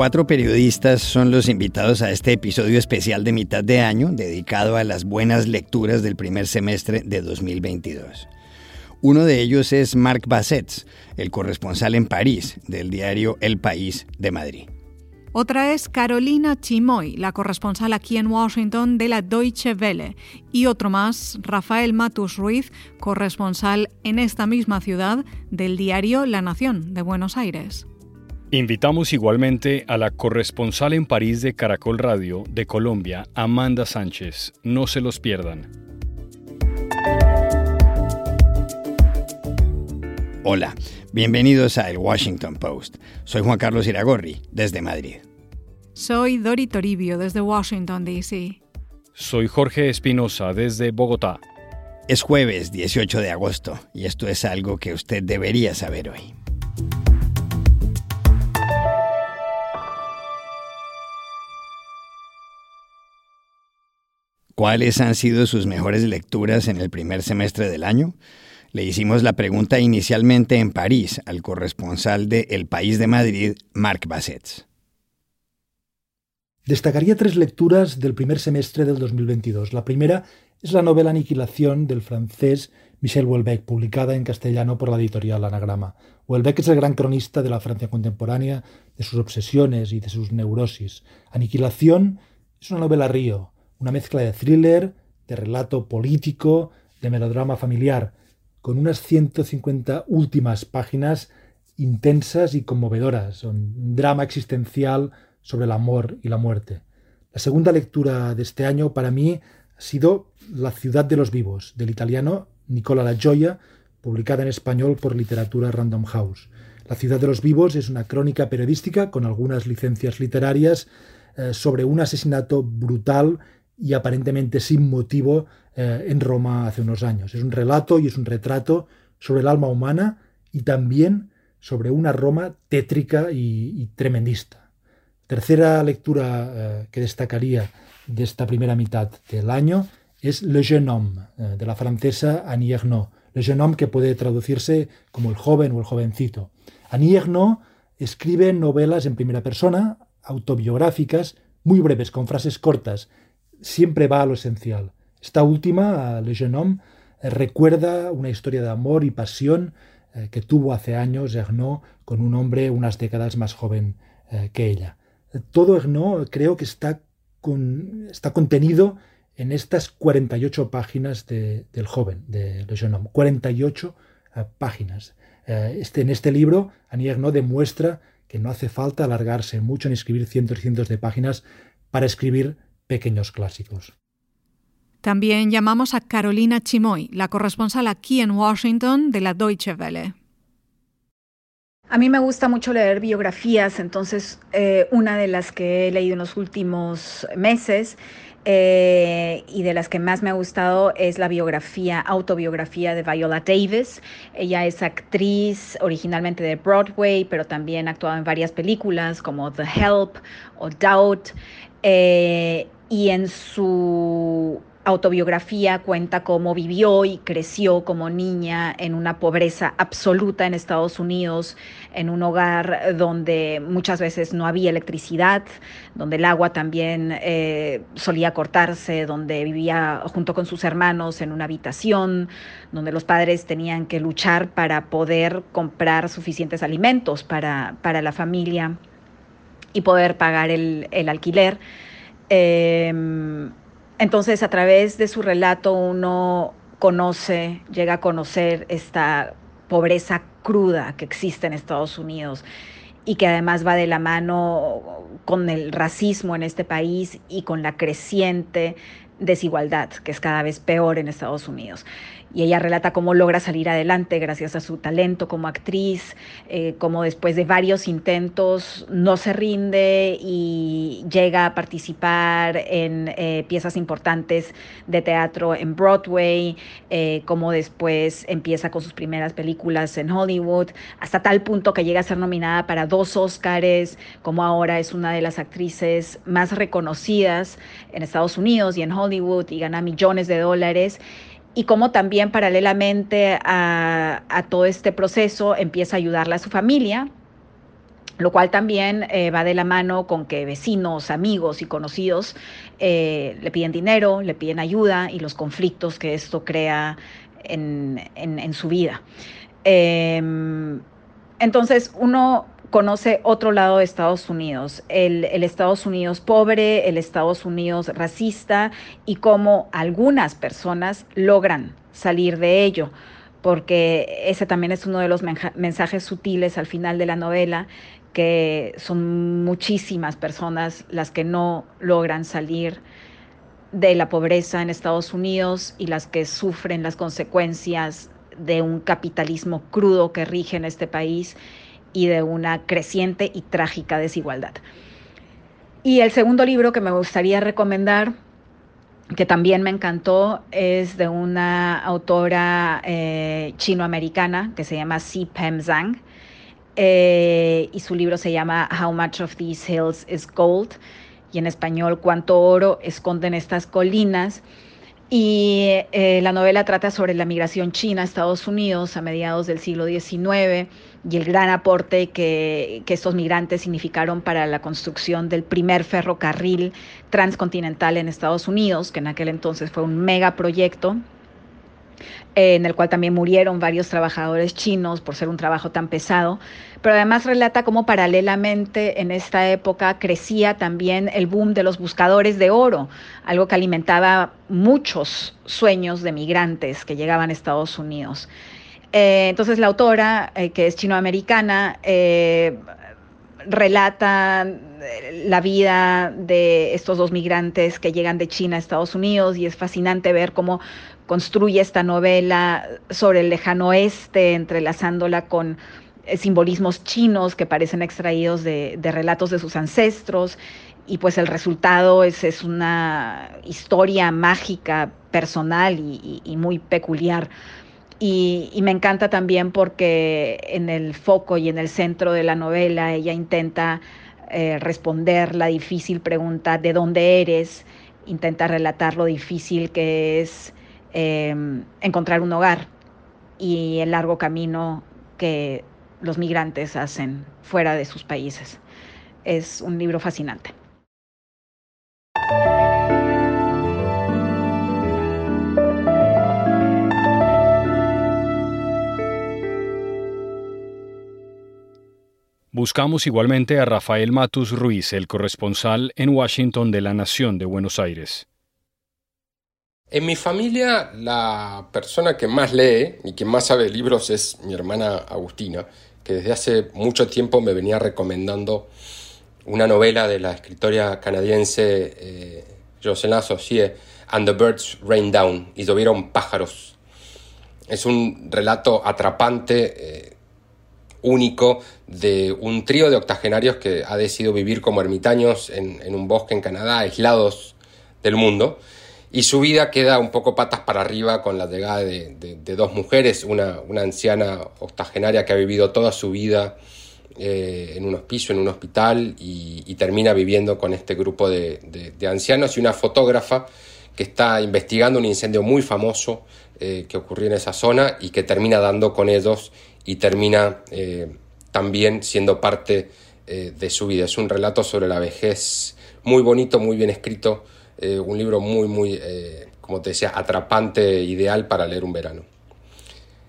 Cuatro periodistas son los invitados a este episodio especial de mitad de año dedicado a las buenas lecturas del primer semestre de 2022. Uno de ellos es Marc Bassets, el corresponsal en París del diario El País de Madrid. Otra es Carolina Chimoy, la corresponsal aquí en Washington de la Deutsche Welle. Y otro más, Rafael Matus Ruiz, corresponsal en esta misma ciudad del diario La Nación de Buenos Aires. Invitamos igualmente a la corresponsal en París de Caracol Radio de Colombia, Amanda Sánchez. No se los pierdan. Hola, bienvenidos a El Washington Post. Soy Juan Carlos Iragorri, desde Madrid. Soy Dori Toribio, desde Washington, D.C. Soy Jorge Espinosa, desde Bogotá. Es jueves 18 de agosto y esto es algo que usted debería saber hoy. ¿Cuáles han sido sus mejores lecturas en el primer semestre del año? Le hicimos la pregunta inicialmente en París al corresponsal de El País de Madrid, Marc Bassets. Destacaría tres lecturas del primer semestre del 2022. La primera es la novela Aniquilación del francés Michel Houellebecq, publicada en castellano por la editorial Anagrama. Houellebecq es el gran cronista de la Francia contemporánea, de sus obsesiones y de sus neurosis. Aniquilación es una novela río, una mezcla de thriller, de relato político, de melodrama familiar, con unas 150 últimas páginas intensas y conmovedoras, un drama existencial sobre el amor y la muerte. La segunda lectura de este año para mí ha sido La ciudad de los vivos, del italiano Nicola La Gioia, publicada en español por Literatura Random House. La ciudad de los vivos es una crónica periodística con algunas licencias literarias eh, sobre un asesinato brutal y aparentemente sin motivo eh, en Roma hace unos años. Es un relato y es un retrato sobre el alma humana y también sobre una Roma tétrica y, tremendista. Tercera lectura eh, que destacaría de esta primera mitad del año es Le Jeune Homme, eh, de la francesa Annie Ernaux. Le Jeune Homme que puede traducirse como el joven o el jovencito. Annie Ernaux escribe novelas en primera persona, autobiográficas, muy breves, con frases cortas, siempre va a lo esencial. Esta última, Le Jeune Homme, eh, recuerda una historia de amor y pasión eh, que tuvo hace años Ernaud con un hombre unas décadas más joven eh, que ella. Todo Ernaud creo que está, está contenido en estas 48 páginas del joven, de Le Jeune Homme. 48 páginas. Este, en este libro, Annie Ernaux demuestra que no hace falta alargarse mucho en escribir cientos y cientos de páginas para escribir pequeños clásicos. También llamamos a Carolina Chimoy, la corresponsal aquí en Washington de la Deutsche Welle. A mí me gusta mucho leer biografías, entonces eh, una de las que he leído en los últimos meses eh, y de las que más me ha gustado es la biografía, autobiografía de Viola Davis. Ella es actriz originalmente de Broadway, pero también ha actuado en varias películas como The Help o Doubt. Eh, y en su autobiografía cuenta cómo vivió y creció como niña en una pobreza absoluta en Estados Unidos, en un hogar donde muchas veces no había electricidad, donde el agua también eh, solía cortarse, donde vivía junto con sus hermanos en una habitación, donde los padres tenían que luchar para poder comprar suficientes alimentos para, para la familia y poder pagar el, el alquiler. Em, entonces, a través de su relato uno conoce, llega a conocer esta pobreza cruda que existe en Estados Unidos y que además va de la mano con el racismo en este país y con la creciente desigualdad, que es cada vez peor en Estados Unidos. Y ella relata cómo logra salir adelante gracias a su talento como actriz, eh, cómo después de varios intentos no se rinde y llega a participar en eh, piezas importantes de teatro en Broadway, eh, cómo después empieza con sus primeras películas en Hollywood, hasta tal punto que llega a ser nominada para dos Oscars, como ahora es una de las actrices más reconocidas en Estados Unidos y en Hollywood y gana millones de dólares y cómo también paralelamente a, todo este proceso empieza a ayudarla a su familia, lo cual también eh, va de la mano con que vecinos, amigos y conocidos eh, le piden dinero, le piden ayuda y los conflictos que esto crea en, su vida. Em, entonces uno conoce otro lado de Estados Unidos, el, Estados Unidos pobre, el Estados Unidos racista y cómo algunas personas logran salir de ello, porque ese también es uno de los mensajes sutiles al final de la novela, que son muchísimas personas las que no logran salir de la pobreza en Estados Unidos y las que sufren las consecuencias de un capitalismo crudo que rige en este país y de una creciente y trágica desigualdad. Y el segundo libro que me gustaría recomendar, que también me encantó, es de una autora eh, chinoamericana que se llama Si Pem Zhang. Eh, y su libro se llama How Much of These Hills is Gold, y en español, Cuánto oro esconden estas colinas. Y eh, la novela trata sobre la migración china a Estados Unidos a mediados del siglo XIX y el gran aporte que, que, estos migrantes significaron para la construcción del primer ferrocarril transcontinental en Estados Unidos, que en aquel entonces fue un megaproyecto en el cual también murieron varios trabajadores chinos por ser un trabajo tan pesado, pero además relata cómo paralelamente en esta época crecía también el boom de los buscadores de oro, algo que alimentaba muchos sueños de migrantes que llegaban a Estados Unidos. Eh, entonces la autora, eh, que es chinoamericana, relata la vida de estos dos migrantes que llegan de China a Estados Unidos y es fascinante ver cómo construye esta novela sobre el lejano oeste, entrelazándola con eh, simbolismos chinos que parecen extraídos de, relatos de sus ancestros y pues el resultado es, es una historia mágica, personal y, muy peculiar. Y, me encanta también porque en el foco y en el centro de la novela ella intenta eh, responder la difícil pregunta de dónde eres, intenta relatar lo difícil que es Em, encontrar un hogar y el largo camino que los migrantes hacen fuera de sus países. Es un libro fascinante. Buscamos igualmente a Rafael Matus Ruiz, el corresponsal en Washington de la Nación de Buenos Aires. En mi familia, la persona que más lee y que más sabe de libros es mi hermana Agustina, que desde hace mucho tiempo me venía recomendando una novela de la escritora canadiense eh, Jocelyn Associé, And the Birds Rain Down, y llovieron pájaros. Es un relato atrapante, eh, único, de un trío de octogenarios que ha decidido vivir como ermitaños en, en un bosque en Canadá, aislados del mundo y su vida queda un poco patas para arriba con la llegada de, dos mujeres, una, anciana octogenaria que ha vivido toda su vida eh, en un hospicio, en un hospital, y, termina viviendo con este grupo de, ancianos y una fotógrafa que está investigando un incendio muy famoso eh, que ocurrió en esa zona y que termina dando con ellos y termina eh, también siendo parte de su vida. Es un relato sobre la vejez muy bonito, muy bien escrito, eh, un libro muy, muy, eh, como te decía, atrapante, ideal para leer un verano.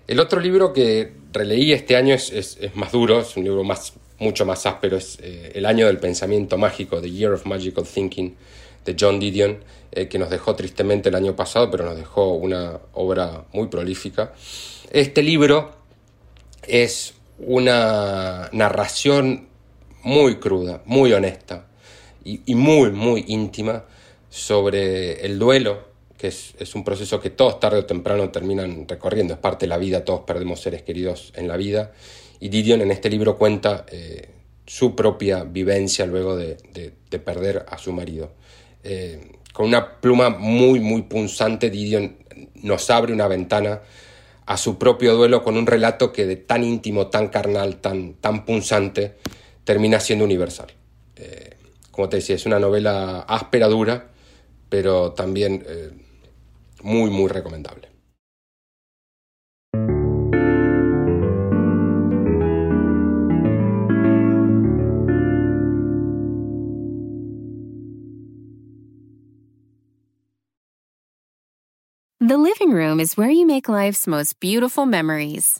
El otro libro que releí este año es, más duro, es un libro más, mucho más áspero, es eh, El año del pensamiento mágico, The Year of Magical Thinking, de John Didion, que nos dejó tristemente el año pasado, pero nos dejó una obra muy prolífica. Este libro es una narración muy cruda, muy honesta y muy, muy íntima sobre el duelo que es, un proceso que todos tarde o temprano terminan recorriendo, es parte de la vida, todos perdemos seres queridos en la vida, y Didion en este libro cuenta eh, su propia vivencia luego de, perder a su marido. Eh, con una pluma muy, muy punzante, Didion nos abre una ventana a su propio duelo con un relato que de tan íntimo, tan carnal, tan, tan punzante, termina siendo universal. Eh, como te decía, es una novela áspera, dura, pero también eh, muy, muy recomendable. The living room is where you make life's most beautiful memories.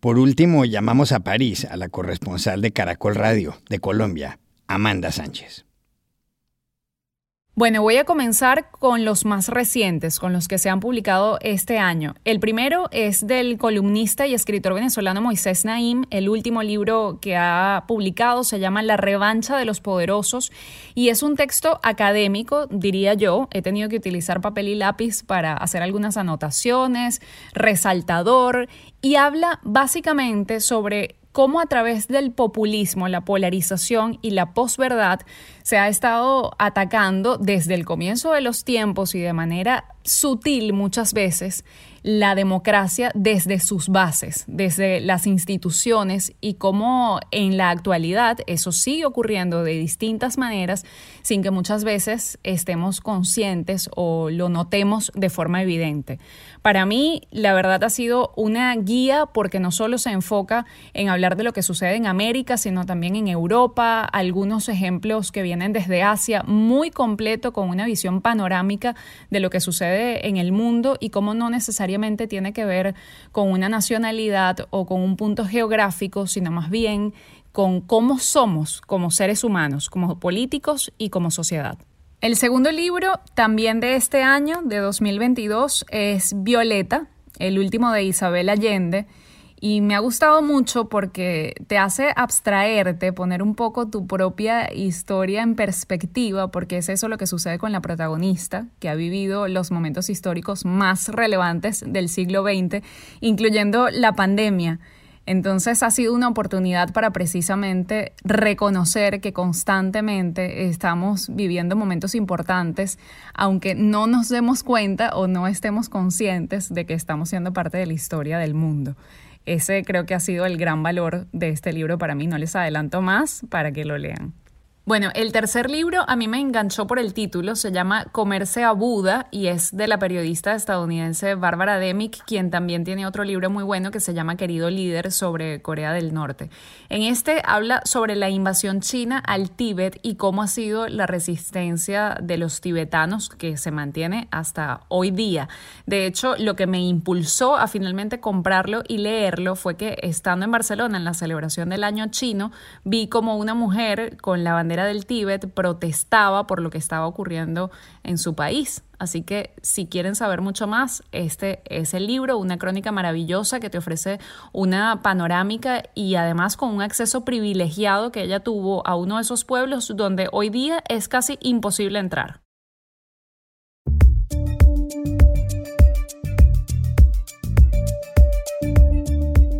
Por último, llamamos a París a la corresponsal de Caracol Radio de Colombia, Amanda Sánchez. Bueno, voy a comenzar con los más recientes, con los que se han publicado este año. El primero es del columnista y escritor venezolano Moisés Naim. El último libro que ha publicado se llama La revancha de los poderosos y es un texto académico, diría yo. He tenido que utilizar papel y lápiz para hacer algunas anotaciones, resaltador y habla básicamente sobre cómo a través del populismo, la polarización y la posverdad se ha estado atacando desde el comienzo de los tiempos y de manera sutil muchas veces la democracia desde sus bases, desde las instituciones y cómo en la actualidad eso sigue ocurriendo de distintas maneras sin que muchas veces estemos conscientes o lo notemos de forma evidente. Para mí, la verdad ha sido una guía porque no solo se enfoca en hablar de lo que sucede en América, sino también en Europa, algunos ejemplos que vienen desde Asia, muy completo con una visión panorámica de lo que sucede en el mundo y cómo no necesariamente tiene que ver con una nacionalidad o con un punto geográfico, sino más bien con cómo somos como seres humanos, como políticos y como sociedad. El segundo libro, también de este año, de 2022, es Violeta, el último de Isabel Allende, y me ha gustado mucho porque te hace abstraerte, poner un poco tu propia historia en perspectiva, porque es eso lo que sucede con la protagonista, que ha vivido los momentos históricos más relevantes del siglo XX, incluyendo la pandemia. Entonces ha sido una oportunidad para precisamente reconocer que constantemente estamos viviendo momentos importantes, aunque no nos demos cuenta o no estemos conscientes de que estamos siendo parte de la historia del mundo. Ese creo que ha sido el gran valor de este libro para mí. No les adelanto más para que lo lean. Bueno, el tercer libro a mí me enganchó por el título, se llama Comerse a Buda y es de la periodista estadounidense Barbara Demick, quien también tiene otro libro muy bueno que se llama Querido Líder sobre Corea del Norte. En este habla sobre la invasión china al Tíbet y cómo ha sido la resistencia de los tibetanos que se mantiene hasta hoy día. De hecho, lo que me impulsó a finalmente comprarlo y leerlo fue que estando en Barcelona en la celebración del año chino, vi como una mujer con la bandera del Tíbet protestaba por lo que estaba ocurriendo en su país. Así que si quieren saber mucho más, este es el libro, una crónica maravillosa que te ofrece una panorámica y además con un acceso privilegiado que ella tuvo a uno de esos pueblos donde hoy día es casi imposible entrar.